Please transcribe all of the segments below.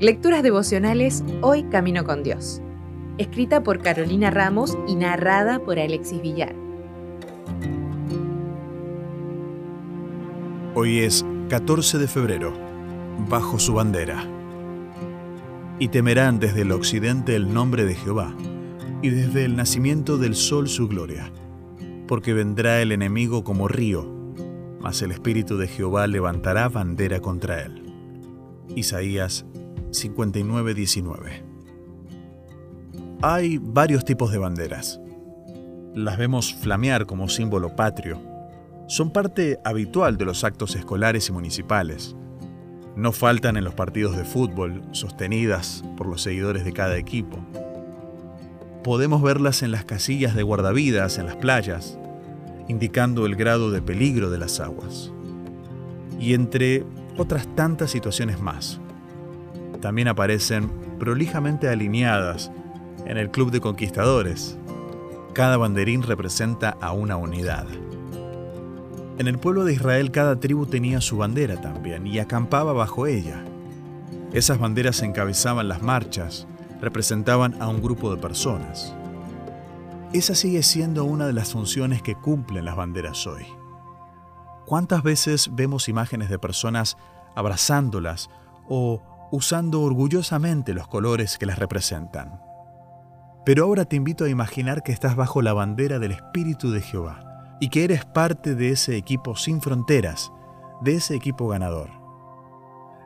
Lecturas devocionales Hoy Camino con Dios. Escrita por Carolina Ramos y narrada por Alexis Villar. Hoy es 14 de febrero, bajo su bandera. Y temerán desde el occidente el nombre de Jehová, y desde el nacimiento del sol su gloria, porque vendrá el enemigo como río, mas el Espíritu de Jehová levantará bandera contra él. Isaías 59:19. Hay varios tipos de banderas. Las vemos flamear como símbolo patrio. Son parte habitual de los actos escolares y municipales. No faltan en los partidos de fútbol, sostenidas por los seguidores de cada equipo. Podemos verlas en las casillas de guardavidas en las playas, indicando el grado de peligro de las aguas. Y entre otras tantas situaciones más también aparecen prolijamente alineadas en el Club de Conquistadores. Cada banderín representa a una unidad. En el pueblo de Israel cada tribu tenía su bandera también y acampaba bajo ella. Esas banderas encabezaban las marchas, representaban a un grupo de personas. Esa sigue siendo una de las funciones que cumplen las banderas hoy. ¿Cuántas veces vemos imágenes de personas abrazándolas o usando orgullosamente los colores que las representan. Pero ahora te invito a imaginar que estás bajo la bandera del Espíritu de Jehová y que eres parte de ese equipo sin fronteras, de ese equipo ganador.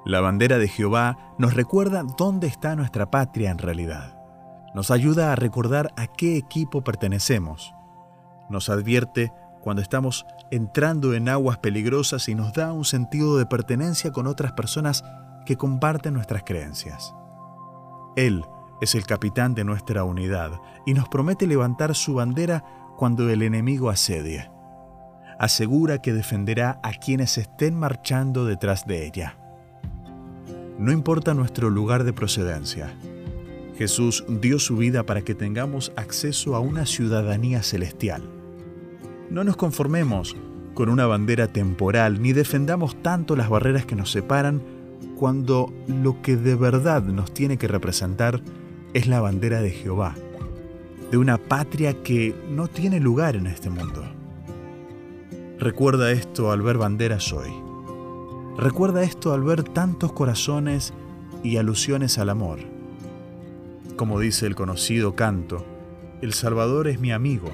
La bandera de Jehová nos recuerda dónde está nuestra patria en realidad. Nos ayuda a recordar a qué equipo pertenecemos. Nos advierte cuando estamos entrando en aguas peligrosas y nos da un sentido de pertenencia con otras personas que comparten nuestras creencias. Él es el capitán de nuestra unidad y nos promete levantar su bandera cuando el enemigo asedie. Asegura que defenderá a quienes estén marchando detrás de ella. No importa nuestro lugar de procedencia. Jesús dio su vida para que tengamos acceso a una ciudadanía celestial. No nos conformemos con una bandera temporal ni defendamos tanto las barreras que nos separan cuando lo que de verdad nos tiene que representar es la bandera de Jehová, de una patria que no tiene lugar en este mundo. Recuerda esto al ver banderas hoy. Recuerda esto al ver tantos corazones y alusiones al amor. Como dice el conocido canto, el Salvador es mi amigo,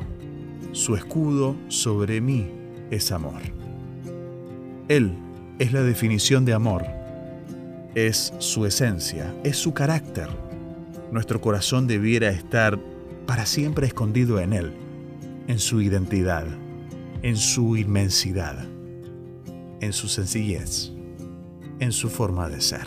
su escudo sobre mí es amor. Él es la definición de amor es su esencia, es su carácter. Nuestro corazón debiera estar para siempre escondido en Él, en su identidad, en su inmensidad, en su sencillez, en su forma de ser.